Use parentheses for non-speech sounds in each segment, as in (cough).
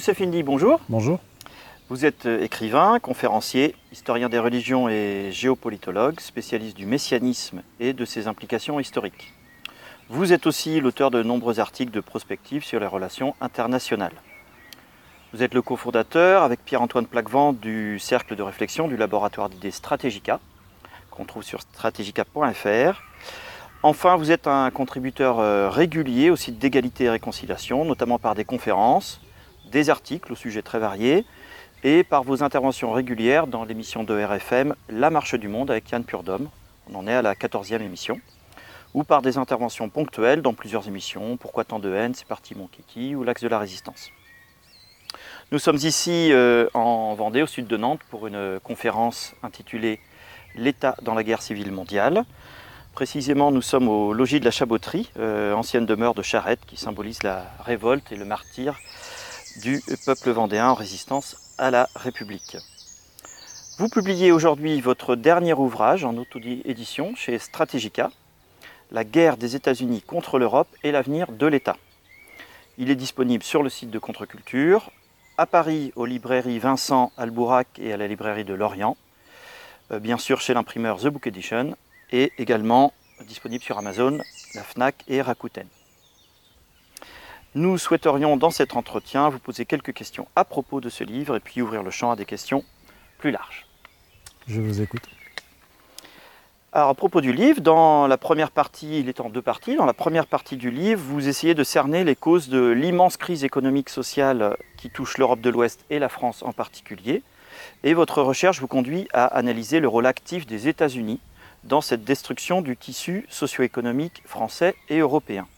Youssef bonjour. Bonjour. Vous êtes euh, écrivain, conférencier, historien des religions et géopolitologue, spécialiste du messianisme et de ses implications historiques. Vous êtes aussi l'auteur de nombreux articles de prospective sur les relations internationales. Vous êtes le cofondateur avec Pierre-Antoine Plaquevent du cercle de réflexion du laboratoire d'idées Stratégica, qu'on trouve sur strategica.fr. Enfin, vous êtes un contributeur euh, régulier au site d'égalité et réconciliation, notamment par des conférences, des articles au sujet très variés, et par vos interventions régulières dans l'émission de RFM La Marche du Monde avec Yann Purdom. On en est à la 14e émission. Ou par des interventions ponctuelles dans plusieurs émissions, Pourquoi tant de haine, C'est parti mon kiki ou L'Axe de la Résistance. Nous sommes ici euh, en Vendée, au sud de Nantes, pour une conférence intitulée L'État dans la guerre civile mondiale. Précisément, nous sommes au logis de la Chaboterie, euh, ancienne demeure de Charette, qui symbolise la révolte et le martyr du peuple vendéen en résistance à la République. Vous publiez aujourd'hui votre dernier ouvrage en auto-édition chez Strategica, La guerre des États-Unis contre l'Europe et l'avenir de l'État. Il est disponible sur le site de Contre-Culture, à Paris aux librairies Vincent Albourac et à la librairie de Lorient, euh, bien sûr chez l'imprimeur The Book Edition et également disponible sur Amazon, la FNAC et Rakuten. Nous souhaiterions dans cet entretien vous poser quelques questions à propos de ce livre et puis ouvrir le champ à des questions plus larges. Je vous écoute. Alors à propos du livre, dans la première partie, il est en deux parties. Dans la première partie du livre, vous essayez de cerner les causes de l'immense crise économique sociale qui touche l'Europe de l'Ouest et la France en particulier. Et votre recherche vous conduit à analyser le rôle actif des États-Unis dans cette destruction du tissu socio-économique français et européen.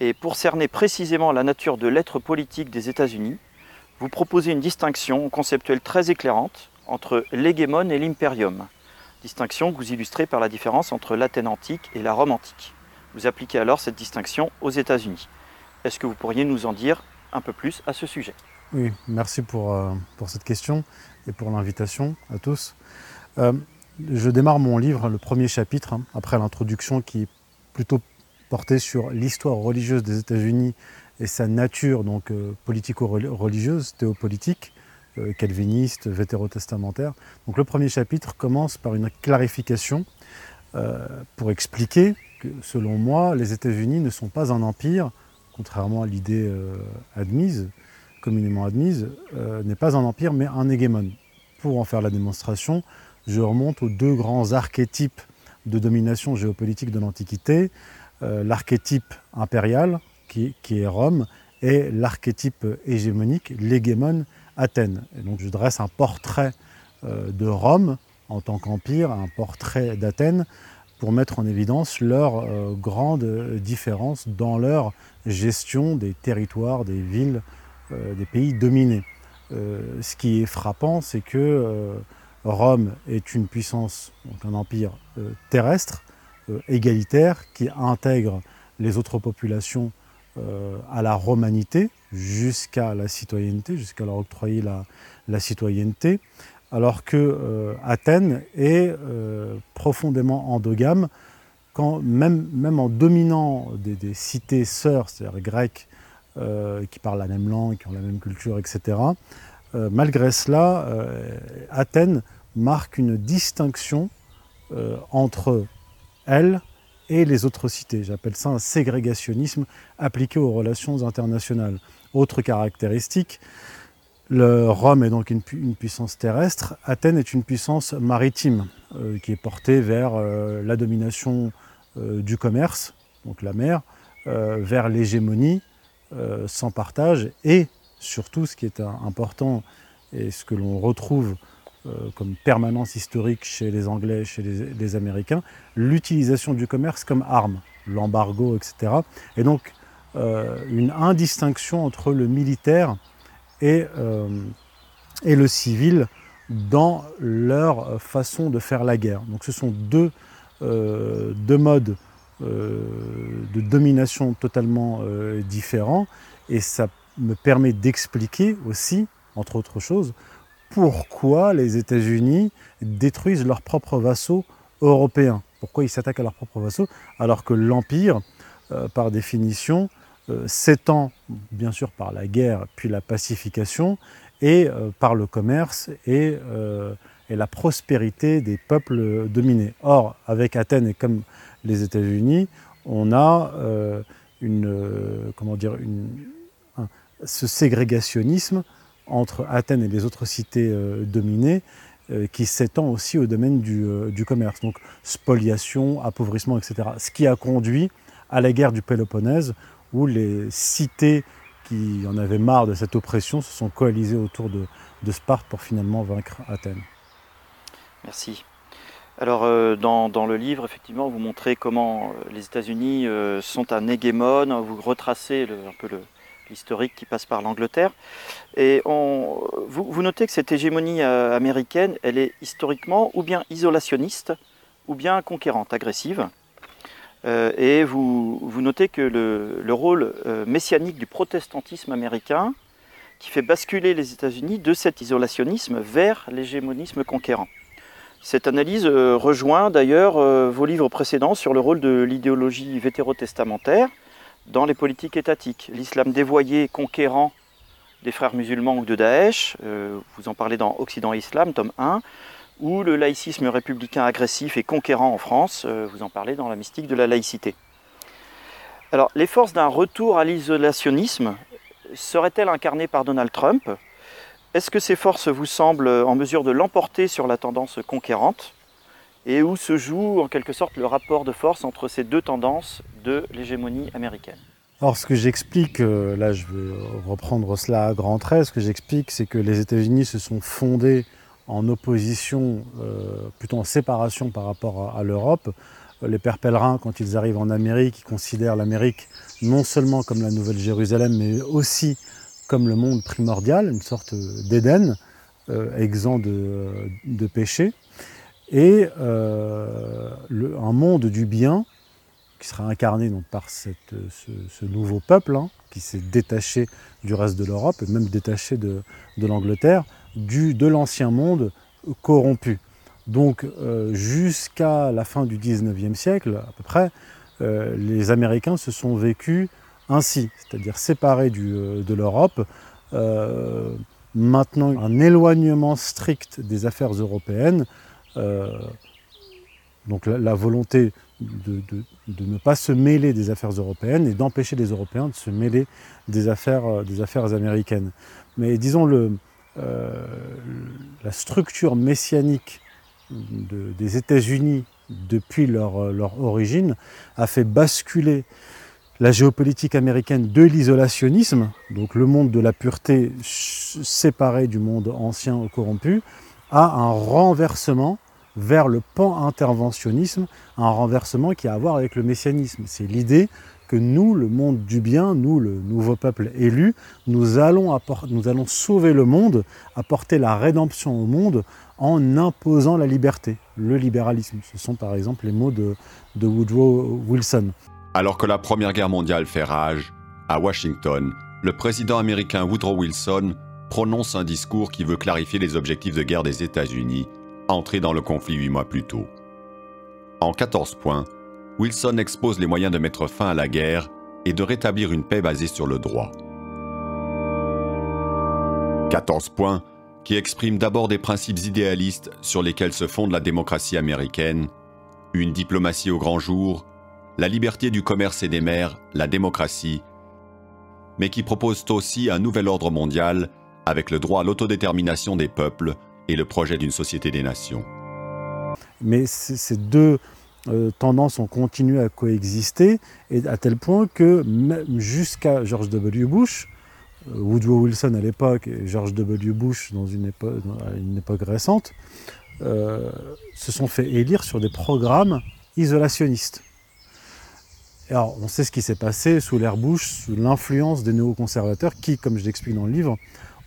Et pour cerner précisément la nature de l'être politique des États-Unis, vous proposez une distinction conceptuelle très éclairante entre l'hégémone et l'impérium, distinction que vous illustrez par la différence entre l'Athènes antique et la Rome antique. Vous appliquez alors cette distinction aux États-Unis. Est-ce que vous pourriez nous en dire un peu plus à ce sujet? Oui, merci pour, euh, pour cette question et pour l'invitation à tous. Euh, je démarre mon livre, le premier chapitre, hein, après l'introduction qui est plutôt portée sur l'histoire religieuse des États-Unis et sa nature donc euh, politico-religieuse, théopolitique, euh, calviniste, vétérotestamentaire. Donc le premier chapitre commence par une clarification euh, pour expliquer que, selon moi, les États-Unis ne sont pas un empire, contrairement à l'idée admise, communément admise, n'est pas un empire mais un hégémone. Pour en faire la démonstration, je remonte aux deux grands archétypes de domination géopolitique de l'Antiquité, l'archétype impérial, qui, est Rome, et l'archétype hégémonique, l'hégémone Athènes. Donc je dresse un portrait euh, de Rome en tant qu'empire, un portrait d'Athènes, pour mettre en évidence leurs euh, grandes différences dans leur gestion des territoires, des villes, des pays dominés. ce qui est frappant, c'est que Rome est une puissance, donc un empire euh, terrestre, euh, égalitaire, qui intègre les autres populations euh, à la romanité jusqu'à la citoyenneté, jusqu'à leur octroyer la, citoyenneté, alors que Athènes est profondément endogame, quand, même, même en dominant des, cités sœurs, c'est-à-dire grecques, qui parlent la même langue, qui ont la même culture, etc. malgré cela, Athènes marque une distinction euh, entre elle et les autres cités. J'appelle ça un ségrégationnisme appliqué aux relations internationales. Autre caractéristique, le Rome est donc une, puissance terrestre, Athènes est une puissance maritime euh, qui est portée vers euh, la domination du commerce, donc la mer, vers l'hégémonie sans partage et surtout ce qui est important et ce que l'on retrouve euh, comme permanence historique chez les Anglais, chez les, Américains, l'utilisation du commerce comme arme, l'embargo, etc. Et donc euh, une indistinction entre le militaire et, euh, et, le civil dans leur façon de faire la guerre. Donc ce sont deux, deux modes de domination totalement différents et ça me permet d'expliquer aussi, entre autres choses, pourquoi les États-Unis détruisent leurs propres vassaux européens? Pourquoi ils s'attaquent à leurs propres vassaux alors que l'Empire, euh, par définition, s'étend bien sûr par la guerre puis la pacification et par le commerce et, la prospérité des peuples dominés? Or, avec Athènes et comme les États-Unis, on a ce ségrégationnisme entre Athènes et les autres cités euh, dominées euh, qui s'étend aussi au domaine euh, du, commerce. Donc spoliation, appauvrissement, etc. Ce qui a conduit à la guerre du Péloponnèse où les cités qui en avaient marre de cette oppression se sont coalisées autour de, Sparte pour finalement vaincre Athènes. Merci. Alors dans, dans, le livre, effectivement, vous montrez comment les États-Unis sont un hégémone, vous retracez un peu le, historique qui passe par l'Angleterre. Et vous, notez que cette hégémonie euh, américaine, elle est historiquement ou bien isolationniste, ou bien conquérante, agressive. Euh, et vous, vous, notez que le, rôle euh, messianique du protestantisme américain, qui fait basculer les États-Unis de cet isolationnisme vers l'hégémonisme conquérant. Cette analyse rejoint d'ailleurs vos livres précédents sur le rôle de l'idéologie vétérotestamentaire, dans les politiques étatiques. L'islam dévoyé, conquérant des frères musulmans ou de Daesh, euh, vous en parlez dans Occident et Islam, tome 1, ou le laïcisme républicain agressif et conquérant en France, euh, vous en parlez dans la mystique de la laïcité. Alors, les forces d'un retour à l'isolationnisme seraient-elles incarnées par Donald Trump? Est-ce que ces forces vous semblent en mesure de l'emporter sur la tendance conquérante? Et où se joue en quelque sorte le rapport de force entre ces deux tendances de l'hégémonie américaine. Alors ce que j'explique, euh, là je vais reprendre cela à grands traits, ce que j'explique c'est que les États-Unis se sont fondés en opposition, euh, plutôt en séparation par rapport à, l'Europe. Les pères pèlerins, quand ils arrivent en Amérique, ils considèrent l'Amérique non seulement comme la Nouvelle-Jérusalem, mais aussi comme le monde primordial, une sorte d'Éden, euh, exempt de péché et euh, un monde du bien qui sera incarné donc, par ce, nouveau peuple hein, qui s'est détaché du reste de l'Europe et même détaché de, l'Angleterre, de l'ancien monde corrompu. Donc euh, jusqu'à la fin du 19e siècle, à peu près, euh, les Américains se sont vécus ainsi, c'est-à-dire séparés de l'Europe, maintenant un éloignement strict des affaires européennes, donc la, volonté de, ne pas se mêler des affaires européennes et d'empêcher les Européens de se mêler des affaires, euh, des affaires américaines. Mais disons, le, euh, la structure messianique des États-Unis depuis leur, leur, origine a fait basculer la géopolitique américaine de l'isolationnisme, donc le monde de la pureté séparé du monde ancien corrompu, à un renversement vers le pan-interventionnisme, un renversement qui a à voir avec le messianisme. C'est l'idée que nous, le monde du bien, nous, le nouveau peuple élu, nous allons, sauver le monde, apporter la rédemption au monde en imposant la liberté, le libéralisme. Ce sont par exemple les mots de, de Woodrow Wilson. Alors que la Première Guerre mondiale fait rage, à Washington, le président américain Woodrow Wilson prononce un discours qui veut clarifier les objectifs de guerre des États-Unis entré dans le conflit huit mois plus tôt. En 14 points, Wilson expose les moyens de mettre fin à la guerre et de rétablir une paix basée sur le droit. 14 points qui expriment d'abord des principes idéalistes sur lesquels se fonde la démocratie américaine, une diplomatie au grand jour, la liberté du commerce et des mers, la démocratie, mais qui proposent aussi un nouvel ordre mondial avec le droit à l'autodétermination des peuples et le projet d'une société des nations. Mais ces deux euh, tendances ont continué à coexister, et à tel point que jusqu'à George W. Bush, euh, Woodrow Wilson à l'époque et George W. Bush dans une, époque, une époque récente, euh, se sont fait élire sur des programmes isolationnistes. alors, on sait ce qui s'est passé sous l'ère Bush, sous l'influence des néoconservateurs qui, comme je l'explique dans le livre,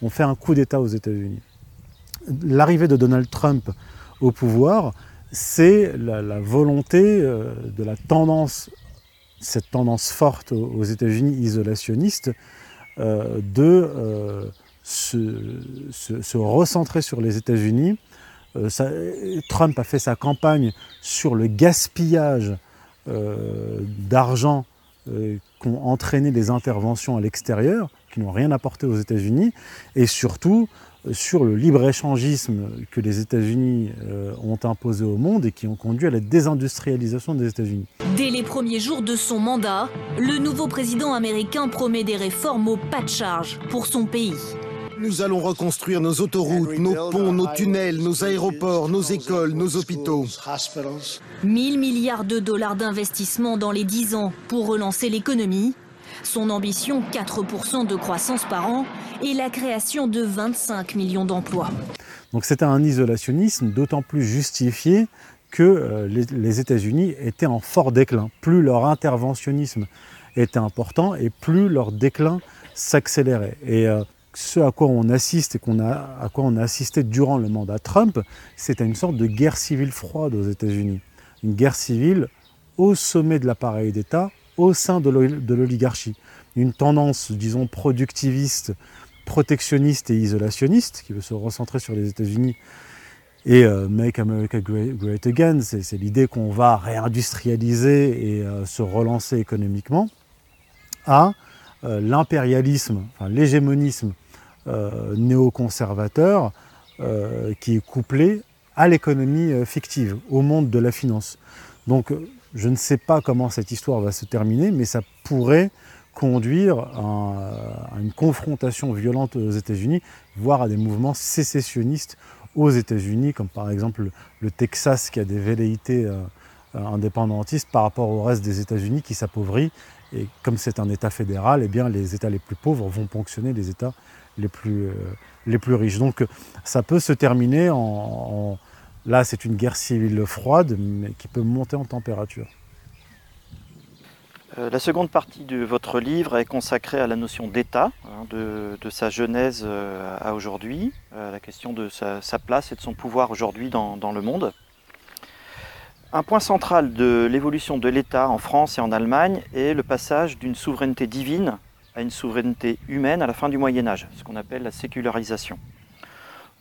ont fait un coup d'État aux États-Unis l'arrivée de Donald Trump au pouvoir, c'est la, volonté euh, de la tendance, cette tendance forte aux, États-Unis isolationnistes, euh, de euh, se, recentrer sur les États-Unis. Trump a fait sa campagne sur le gaspillage d'argent qu'ont entraîné les interventions à l'extérieur, qui n'ont rien apporté aux États-Unis, et surtout sur le libre-échangisme que les États-Unis euh, ont imposé au monde et qui ont conduit à la désindustrialisation des États-Unis. Dès les premiers jours de son mandat, le nouveau président américain promet des réformes au pas de charge pour son pays. Nous allons reconstruire nos autoroutes, nos ponts, nos tunnels, nos aéroports, nos écoles, nos hôpitaux. 1000 milliards de dollars d'investissement dans les 10 ans pour relancer l'économie. Son ambition, 4% de croissance par an et la création de 25 millions d'emplois. Donc c'était un isolationnisme d'autant plus justifié que euh, les, États-Unis étaient en fort déclin. Plus leur interventionnisme était important et plus leur déclin s'accélérait. Et euh, ce à quoi on assiste et a, à quoi on a assisté durant le mandat Trump, c'était une sorte de guerre civile froide aux États-Unis. Une guerre civile au sommet de l'appareil d'État, au sein de l'oli- de l'oligarchie. Une tendance, disons, productiviste, protectionniste et isolationniste, qui veut se recentrer sur les États-Unis et euh, Make America Great, Again, c'est l'idée qu'on va réindustrialiser et euh, se relancer économiquement, à euh, l'impérialisme, enfin, l'hégémonisme néoconservateur qui est couplé à l'économie fictive, au monde de la finance. Donc je ne sais pas comment cette histoire va se terminer, mais ça pourrait conduire à, une confrontation violente aux États-Unis, voire à des mouvements sécessionnistes aux États-Unis, comme par exemple le, Texas qui a des velléités euh, indépendantistes par rapport au reste des États-Unis qui s'appauvrit. Et comme c'est un État fédéral, eh bien, les États les plus pauvres vont ponctionner les États les plus, euh, riches. Donc ça peut se terminer en- là, c'est une guerre civile froide, mais qui peut monter en température. Euh, La seconde partie de votre livre est consacrée à la notion d'État, hein, de, sa genèse euh, à aujourd'hui, à la question de sa, place et de son pouvoir aujourd'hui dans, dans le monde. Un point central de l'évolution de l'État en France et en Allemagne est le passage d'une souveraineté divine à une souveraineté humaine à la fin du Moyen Âge, ce qu'on appelle la sécularisation.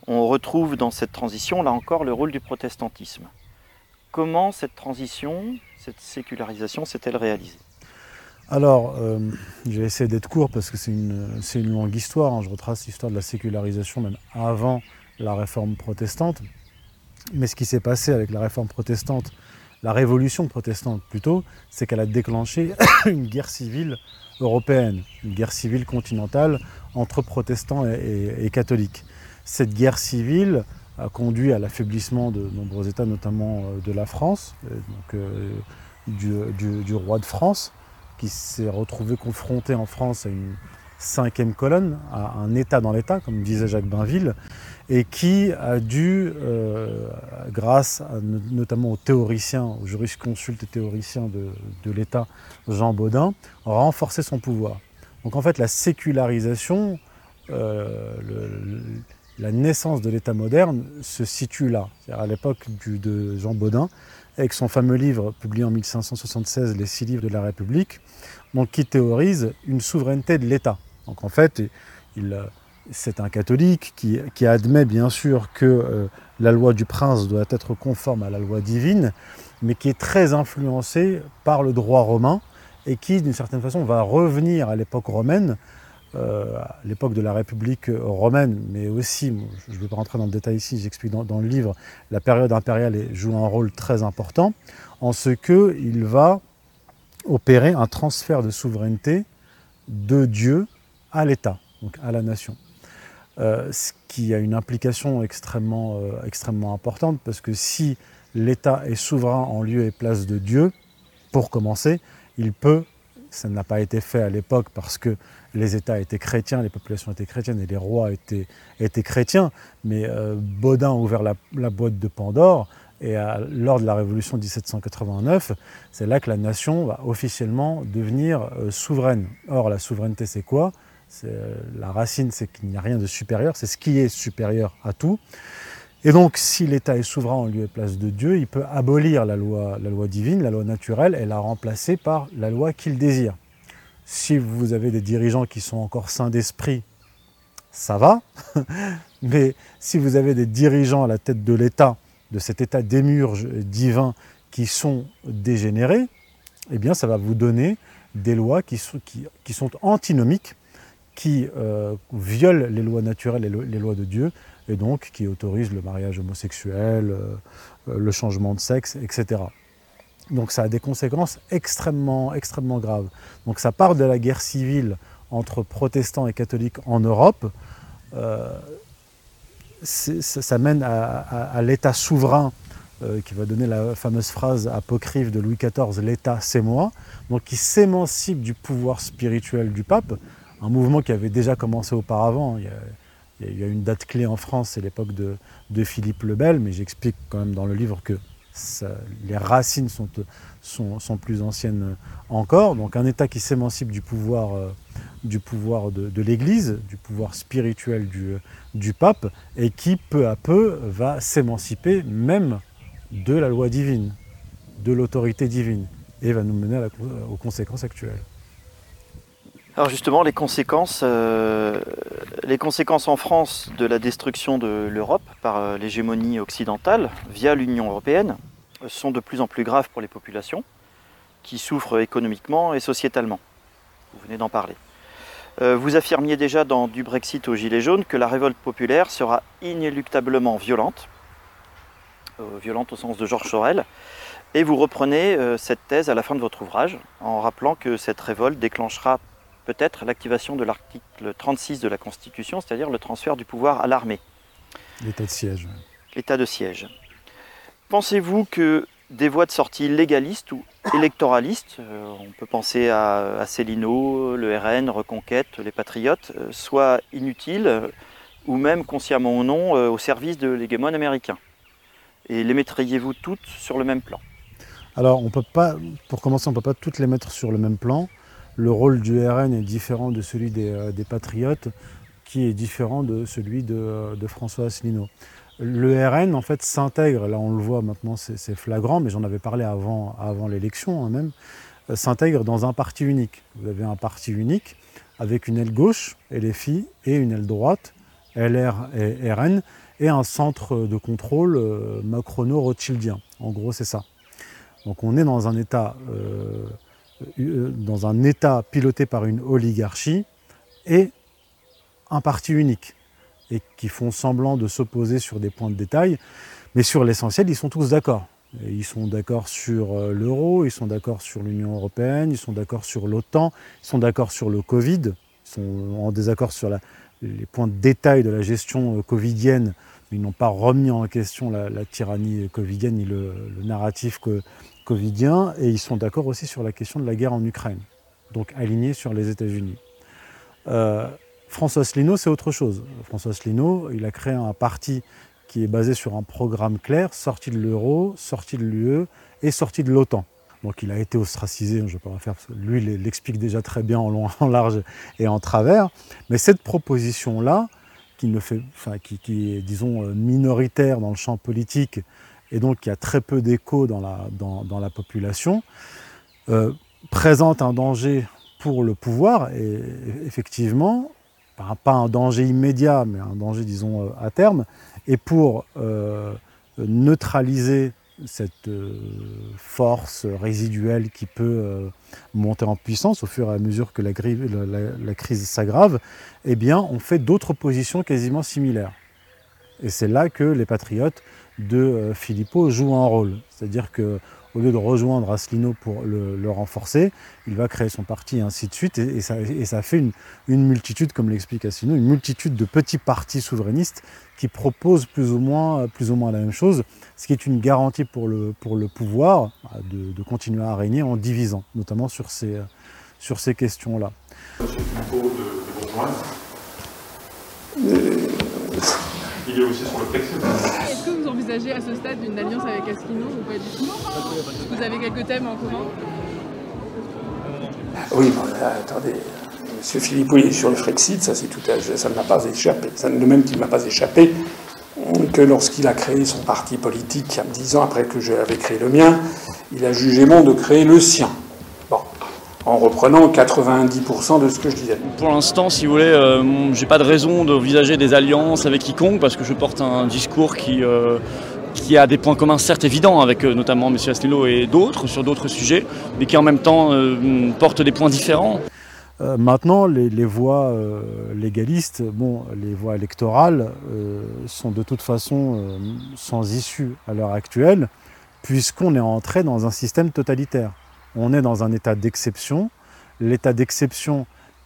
On retrouve dans cette transition, là encore, le rôle du protestantisme. Comment cette transition, cette sécularisation s'est-elle réalisée? Alors, euh, j'ai essayé d'être court parce que c'est une, longue histoire. hein. Je retrace l'histoire de la sécularisation même avant la réforme protestante. Mais ce qui s'est passé avec la réforme protestante, la révolution protestante plutôt, c'est qu'elle a déclenché (coughs) une guerre civile européenne, une guerre civile continentale entre protestants et catholiques. Cette guerre civile a conduit à l'affaiblissement de nombreux États, notamment euh, de la France, euh, donc, euh, du, du- roi de France, qui s'est retrouvé confronté en France à une cinquième colonne, à un État dans l'État, comme disait Jacques Bainville, et qui a dû, euh, grâce notamment aux théoriciens, aux jurisconsultes et théoriciens de, l'État, Jean Baudin, renforcer son pouvoir. Donc en fait, la sécularisation, euh, la naissance de l'État moderne se situe là, à l'époque de Jean Baudin, avec son fameux livre publié en 1576, Les six livres de la République, donc qui théorise une souveraineté de l'État. Donc en fait, c'est un catholique qui, qui admet bien sûr que euh, la loi du prince doit être conforme à la loi divine, mais qui est très influencé par le droit romain et qui, d'une certaine façon, va revenir à l'époque romaine, euh, à l'époque de la République romaine, mais aussi, je ne vais pas rentrer dans le détail ici, j'explique dans, le livre, la période impériale joue un rôle très important, en ce qu'il va opérer un transfert de souveraineté de Dieu à l'État, donc à la nation. Euh, ce qui a une implication extrêmement, euh, extrêmement importante, parce que si l'État est souverain en lieu et place de Dieu, pour commencer, il peut, ça n'a pas été fait à l'époque parce que les États étaient chrétiens, les populations étaient chrétiennes et les rois étaient, étaient chrétiens, mais euh, Baudin a ouvert la, boîte de Pandore et à- lors de la Révolution de 1789, c'est là que la nation va officiellement devenir euh, souveraine. Or, la souveraineté, c'est quoi? Euh, La racine, c'est qu'il n'y a rien de supérieur, c'est ce qui est supérieur à tout. Et donc, si l'État est souverain en lieu et place de Dieu, il peut abolir la loi, divine, la loi naturelle, et la remplacer par la loi qu'il désire. Si vous avez des dirigeants qui sont encore sains d'esprit, ça va. (laughs) Mais si vous avez des dirigeants à la tête de l'État, de cet état d'émurge divin, qui sont dégénérés, eh bien, ça va vous donner des lois qui, sont antinomiques, qui euh, violent les lois naturelles et les lois de Dieu, et donc qui autorisent le mariage homosexuel, euh, le changement de sexe, etc. Donc ça a des conséquences extrêmement, extrêmement graves. Donc ça part de la guerre civile entre protestants et catholiques en Europe. Euh, ça, mène à, l'État souverain euh, qui va donner la fameuse phrase apocryphe de Louis XIV, l'État c'est moi, donc qui s'émancipe du pouvoir spirituel du pape, un mouvement qui avait déjà commencé auparavant. Il y a, une date clé en France, c'est l'époque de, Philippe le Bel, mais j'explique quand même dans le livre que les racines sont, plus anciennes encore. Donc un État qui s'émancipe du pouvoir, euh, de, l'Église, du pouvoir spirituel du, pape, et qui peu à peu va s'émanciper même de la loi divine, de l'autorité divine, et va nous mener aux conséquences actuelles. Alors justement, les conséquences, euh, les conséquences en France de la destruction de l'Europe par euh, l'hégémonie occidentale via l'Union européenne sont de plus en plus graves pour les populations qui souffrent économiquement et sociétalement. Vous venez d'en parler. Euh, vous affirmiez déjà dans Du Brexit au Gilet jaune que la révolte populaire sera inéluctablement violente, violente au sens de Georges Sorel, et vous reprenez cette thèse à la fin de votre ouvrage en rappelant que cette révolte déclenchera peut-être l'activation de l'article 36 de la Constitution, c'est-à-dire le transfert du pouvoir à l'armée. L'état de siège. L'état de siège. Pensez-vous que des voies de sortie légalistes ou électoralistes, euh, on peut penser à, à Célineau, le RN, Reconquête, les Patriotes, euh, soient inutiles euh, ou même consciemment ou non au service de l'hégémon américain? Et les mettriez-vous toutes sur le même plan? Alors, on peut pas, pour commencer, on ne peut pas toutes les mettre sur le même plan le rôle du RN est différent de celui des, euh, Patriotes, qui est différent de celui de, euh, François Asselineau. Le RN, en fait, s'intègre, là on le voit maintenant, c'est flagrant, mais j'en avais parlé avant, l'élection hein, même, euh, s'intègre dans un parti unique. Vous avez un parti unique avec une aile gauche, LFI, et une aile droite, LR et RN, et un centre de contrôle macrono-rothschildien. En gros, c'est ça. Donc on est dans un état dans un État piloté par une oligarchie et un parti unique, et qui font semblant de s'opposer sur des points de détail, mais sur l'essentiel, ils sont tous d'accord. Ils sont d'accord sur euh, l'euro, ils sont d'accord sur l'Union européenne, ils sont d'accord sur l'OTAN, ils sont d'accord sur le Covid, ils sont en désaccord sur les points de détail de la gestion euh, covidienne, mais ils n'ont pas remis en question la, tyrannie covidienne ni le narratif que, covidien, et ils sont d'accord aussi sur la question de la guerre en Ukraine, donc alignés sur les États-Unis. Euh, François Asselineau, c'est autre chose. François Asselineau, il a créé un parti qui est basé sur un programme clair, sorti de l'euro, sorti de l'UE et sorti de l'OTAN. Donc il a été ostracisé, je ne vais pas faire, lui l'explique déjà très bien en long, en large et en travers. Mais cette proposition-là, qui, qui, qui, est, disons, minoritaire dans le champ politique, et donc il y a très peu d'écho dans la, population, euh, présente un danger pour le pouvoir, et effectivement, pas un danger immédiat, mais un danger, disons, euh, à terme, et pour euh, neutraliser cette force résiduelle qui peut monter en puissance au fur et à mesure que la, la crise s'aggrave, eh bien, on fait d'autres positions quasiment similaires. Et c'est là que les patriotes de euh, Filippo joue un rôle. C'est-à-dire que au lieu de rejoindre Asselineau pour le, renforcer, il va créer son parti et ainsi de suite. Et, ça, fait une, multitude, comme l'explique Asselineau, une multitude de petits partis souverainistes qui proposent plus ou moins, plus ou moins la même chose, ce qui est une garantie pour le, pour le pouvoir de, continuer à régner en divisant, notamment sur ces, sur ces questions-là. Il est aussi sur le Est-ce que vous envisagez à ce stade une alliance avec Asselineau ou pas du tout Vous avez quelques thèmes en commun Oui, bon, attendez. Monsieur Philippot est sur le Frexit, ça, c'est tout ça ne m'a pas échappé. Ça, le même qui ne m'a pas échappé que lorsqu'il a créé son parti politique, il y a dix ans après que j'avais créé le mien, il a jugé bon de créer le sien en reprenant 90% de ce que je disais. Pour l'instant, si vous voulez, euh, j'ai pas de raison d'envisager des alliances avec quiconque parce que je porte un discours qui, euh, qui a des points communs certes évidents avec notamment M. Asselineau et d'autres sur d'autres sujets, mais qui en même temps porte des points différents. maintenant, les, voies légalistes, bon, les voies électorales sont de toute façon sans issue à l'heure actuelle, puisqu'on est entré dans un système totalitaire. On est dans un état d'exception. L'état d'exception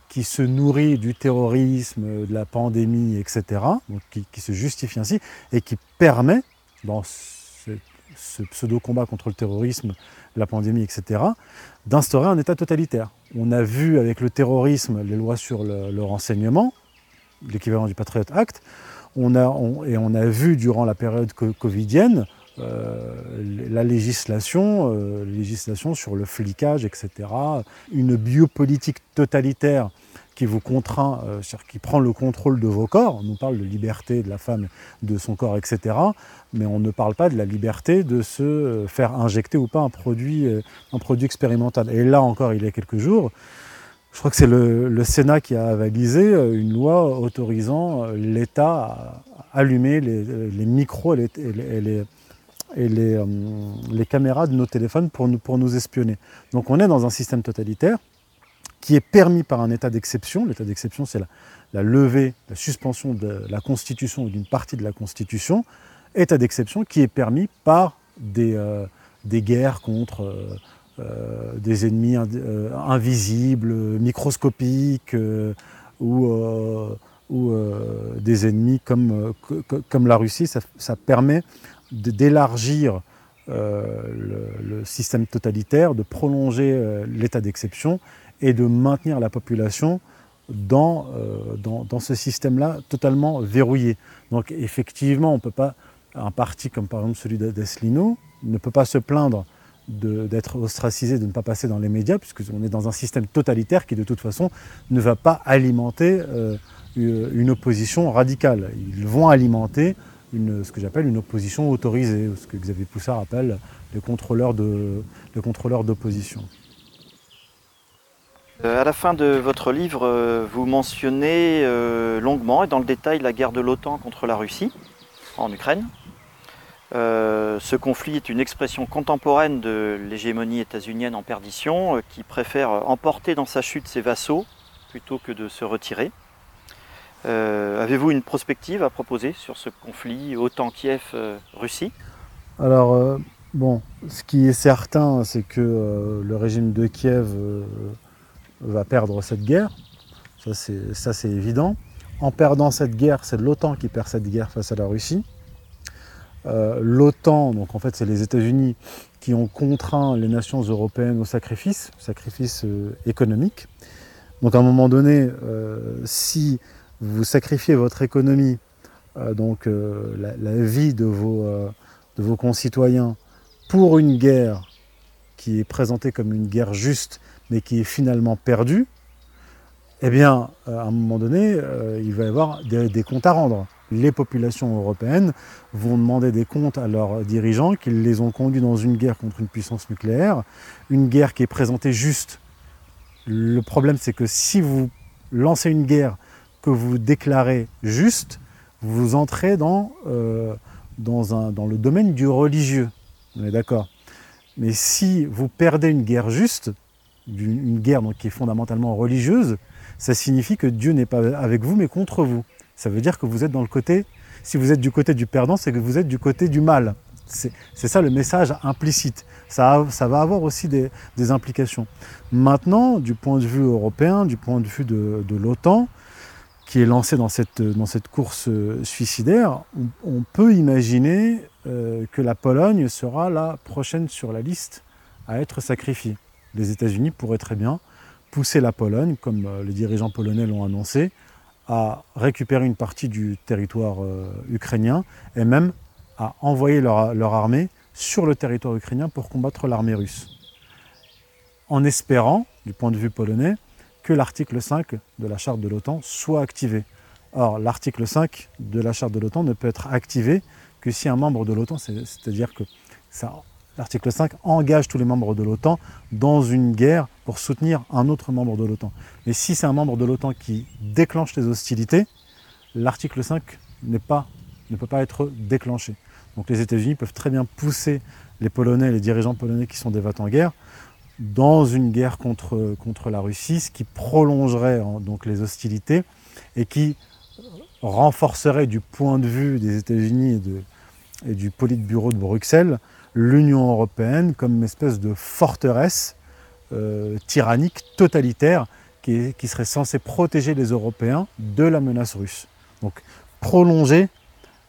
qui se nourrit du terrorisme, de la pandémie, etc., qui, se justifie ainsi, et qui permet, dans ce, pseudo-combat contre le terrorisme, la pandémie, etc., d'instaurer un État totalitaire. On a vu avec le terrorisme les lois sur le, renseignement, l'équivalent du Patriot Act, et on a vu durant la période covidienne la législation, euh, législation sur le flicage, etc. Une biopolitique totalitaire qui vous contraint, euh, qui prend le contrôle de vos corps. On nous parle de liberté de la femme, de son corps, etc. Mais on ne parle pas de la liberté de se faire injecter ou pas un produit, un produit expérimental. Et là encore, il y a quelques jours, je crois que c'est le, Sénat qui a avalisé une loi autorisant l'État à allumer les, micros et les, euh, les, caméras de nos téléphones pour nous, pour nous espionner. Donc on est dans un système totalitaire qui est permis par un état d'exception. L'état d'exception, c'est la, levée, la suspension de la Constitution ou d'une partie de la Constitution. État d'exception qui est permis par des, euh, guerres contre euh, des ennemis invisibles, microscopiques, ou, des ennemis comme, comme la Russie. Ça permet d'élargir euh, le, système totalitaire, de prolonger euh, l'état d'exception et de maintenir la population dans, euh, dans, ce système-là totalement verrouillé. Donc effectivement, on peut pas, un parti comme par exemple celui d'Asselineau ne peut pas se plaindre d'être ostracisé, de ne pas passer dans les médias, puisqu'on est dans un système totalitaire qui de toute façon ne va pas alimenter une opposition radicale. Ils vont alimenter ce que j'appelle une opposition autorisée, ce que Xavier Poussard appelle le contrôleur d'opposition. Euh, à la fin de votre livre, euh, vous mentionnez euh, longuement et dans le détail la guerre de l'OTAN contre la Russie en Ukraine. ce conflit est une expression contemporaine de l'hégémonie états-unienne en perdition qui préfère emporter dans sa chute ses vassaux plutôt que de se retirer. Avez-vous une prospective à proposer sur ce conflit autant Kiev-Russie Alors, bon, ce qui est certain, c'est que le régime de Kiev va perdre cette guerre. Ça, c'est évident. En perdant cette guerre, c'est l'OTAN qui perd cette guerre face à la Russie. Euh, L'OTAN, donc en fait, c'est les États-Unis qui ont contraint les nations européennes au sacrifice, sacrifice euh, économique. Donc à un moment donné, euh, si vous sacrifiez votre économie, donc la, la, vie de vos, de vos concitoyens, pour une guerre qui est présentée comme une guerre juste mais qui est finalement perdu, eh bien, euh, à un moment donné, euh, il va y avoir des, comptes à rendre. Les populations européennes vont demander des comptes à leurs dirigeants qui les ont conduits dans une guerre contre une puissance nucléaire, une guerre qui est présentée juste. Le problème, c'est que si vous lancez une guerre que vous déclarez juste, vous entrez dans, euh, dans, le domaine du religieux. D'accord Mais si vous perdez une guerre juste, d'une guerre donc, qui est fondamentalement religieuse, ça signifie que Dieu n'est pas avec vous mais contre vous. Ça veut dire que vous êtes dans le côté, si vous êtes du côté du perdant, c'est que vous êtes du côté du mal. C'est ça le message implicite. Ça va avoir aussi des, implications. Maintenant, du point de vue européen, du point de vue de, l'OTAN, qui est lancé dans cette, course suicidaire, on, peut imaginer euh, que la Pologne sera la prochaine sur la liste à être sacrifiée les États-Unis pourraient très bien pousser la Pologne, comme euh, les dirigeants polonais l'ont annoncé, à récupérer une partie du territoire euh, ukrainien et même à envoyer leur, armée sur le territoire ukrainien pour combattre l'armée russe. En espérant, du point de vue polonais, que l'article 5 de la charte de l'OTAN soit activé. Or, l'article 5 de la charte de l'OTAN ne peut être activé que si un membre de l'OTAN, c'est-à-dire que l'article 5 engage tous les membres de l'OTAN dans une guerre pour soutenir un autre membre de l'OTAN. Mais si c'est un membre de l'OTAN qui déclenche les hostilités, l'article 5 pas, ne peut pas être déclenché. Donc les États-Unis peuvent très bien pousser les Polonais, les dirigeants polonais qui sont des en guerre, dans une guerre contre, contre la Russie, ce qui prolongerait donc les hostilités et qui renforcerait du point de vue des États-Unis et, du Politburo de Bruxelles l'Union européenne comme une espèce de forteresse euh, tyrannique, totalitaire, qui, qui, serait censée protéger les Européens de la menace russe. Donc prolonger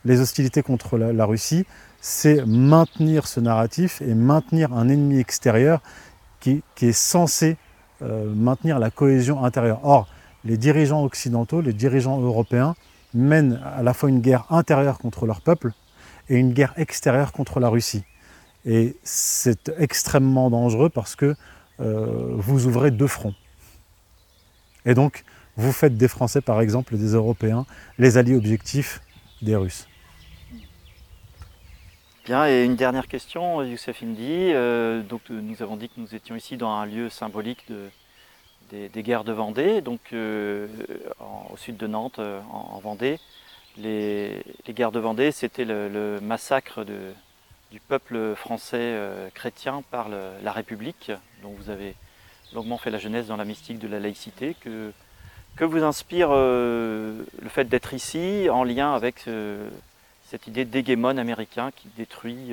les hostilités contre la, la Russie, c'est maintenir ce narratif et maintenir un ennemi extérieur qui, est censé euh, maintenir la cohésion intérieure. Or, les dirigeants occidentaux, les dirigeants européens mènent à la fois une guerre intérieure contre leur peuple et une guerre extérieure contre la Russie. Et c'est extrêmement dangereux parce que euh, vous ouvrez deux fronts. Et donc, vous faites des Français, par exemple, des Européens, les alliés objectifs des Russes. Bien, et une dernière question, Youssef Indy. Euh, donc, nous avons dit que nous étions ici dans un lieu symbolique de, des, guerres de Vendée, donc euh, au sud de Nantes, en, en Vendée. Les, guerres de Vendée, c'était le, massacre du peuple français euh, chrétien par la République, dont vous avez longuement fait la jeunesse dans la mystique de la laïcité. Que, que vous inspire euh, le fait d'être ici en lien avec euh, cette idée d'hégémon américain qui détruit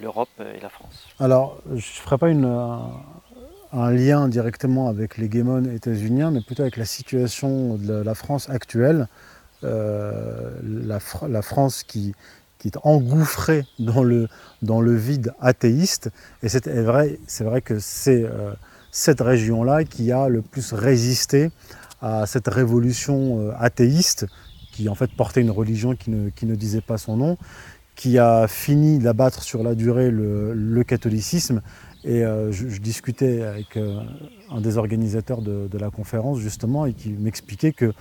l'Europe et la France Alors, je ne ferai pas un lien directement avec l'hégémon états-unien, mais plutôt avec la situation de la France actuelle. Euh, la, France qui, est engouffrée dans le, vide athéiste. Et c'est vrai, vrai que c'est euh, cette région-là qui a le plus résisté à cette révolution euh, athéiste, qui en fait portait une religion qui ne, disait pas son nom, qui a fini d'abattre sur la durée le, catholicisme et euh, je, discutais avec euh, un des organisateurs de, la conférence justement et qui m'expliquait que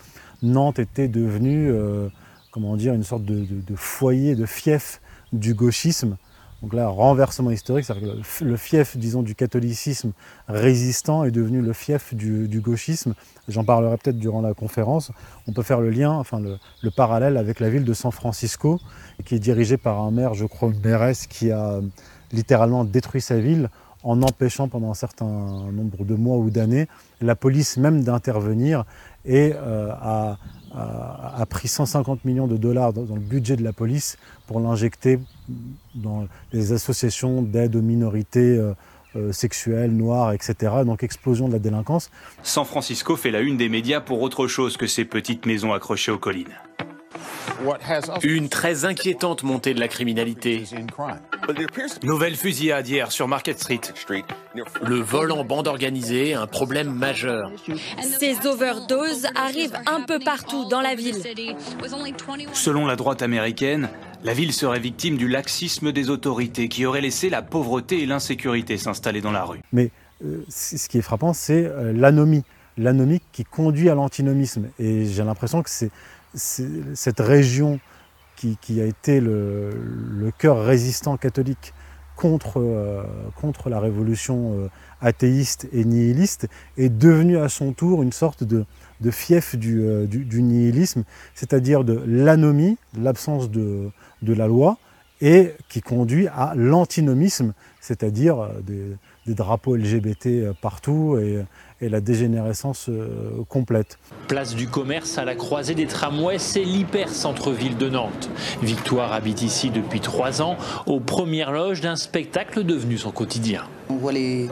Nantes était devenue, euh, comment dire, une sorte de, foyer, de fief du gauchisme. Donc là, renversement historique, c'est-à-dire que le fief, disons, du catholicisme résistant est devenu le fief du, gauchisme. J'en parlerai peut-être durant la conférence. On peut faire le lien, enfin le, le, parallèle avec la ville de San Francisco, qui est dirigée par un maire, je crois, mairesse, qui a littéralement détruit sa ville en empêchant pendant un certain nombre de mois ou d'années la police même d'intervenir et euh, a, a, pris 150 millions de dollars dans, dans le budget de la police pour l'injecter dans les associations d'aide aux minorités euh, euh, sexuelles, noires, etc. Donc explosion de la délinquance. San Francisco fait la une des médias pour autre chose que ces petites maisons accrochées aux collines. Une très inquiétante montée de la criminalité. Nouvelle fusillade hier sur Market Street. Le vol en bande organisée, un problème majeur. Ces overdoses arrivent un peu partout dans la ville. Selon la droite américaine, la ville serait victime du laxisme des autorités qui auraient laissé la pauvreté et l'insécurité s'installer dans la rue. Mais euh, ce qui est frappant, c'est euh, l'anomie. L'anomie qui conduit à l'antinomisme. Et j'ai l'impression que c'est cette région qui, a été le, cœur résistant catholique contre, euh, la révolution euh, athéiste et nihiliste est devenue à son tour une sorte de, fief du, euh, du nihilisme, c'est-à-dire de l'anomie, l'absence de, de la loi, et qui conduit à l'antinomisme, c'est-à-dire euh, des, des, drapeaux LGBT euh, partout et, et la dégénérescence euh, complète. Place du commerce à la croisée des tramways, c'est l'hyper centre-ville de Nantes. Victoire habite ici depuis trois ans, aux premières loges d'un spectacle devenu son quotidien. On voit les,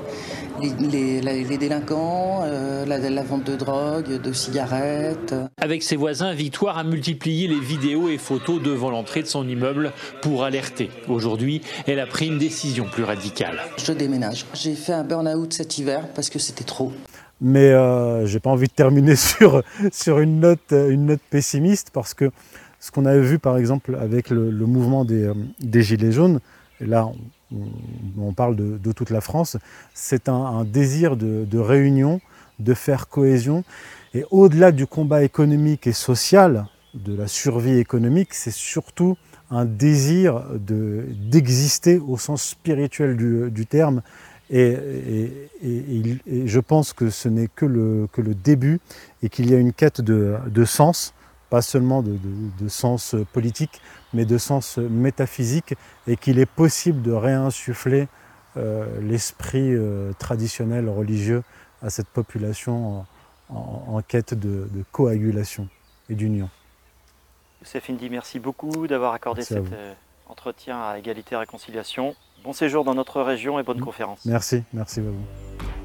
les, les, les délinquants, euh, la, la, vente de drogue, de cigarettes. Avec ses voisins, Victoire a multiplié les vidéos et photos devant l'entrée de son immeuble pour alerter. Aujourd'hui, elle a pris une décision plus radicale. Je déménage. J'ai fait un burn-out cet hiver parce que c'était trop. Mais euh, j'ai pas envie de terminer (laughs) sur, sur une, note, une note pessimiste parce que ce qu'on avait vu par exemple avec le, le mouvement des, euh, des Gilets jaunes, et là on, on parle de, de, toute la France, c'est un, un, désir de, de, réunion, de faire cohésion. Et au-delà du combat économique et social, de la survie économique, c'est surtout un désir d'exister de, au sens spirituel du, terme et, je pense que ce n'est que le, que le début et qu'il y a une quête de, de, sens pas seulement de, sens politique, mais de sens métaphysique, et qu'il est possible de réinsuffler l'esprit traditionnel religieux à cette population en, quête de, coagulation et d'union. Youssef Indy, merci beaucoup d'avoir accordé cet entretien à Égalité et Réconciliation. Bon séjour dans notre région et bonne conférence. Merci, merci à vous.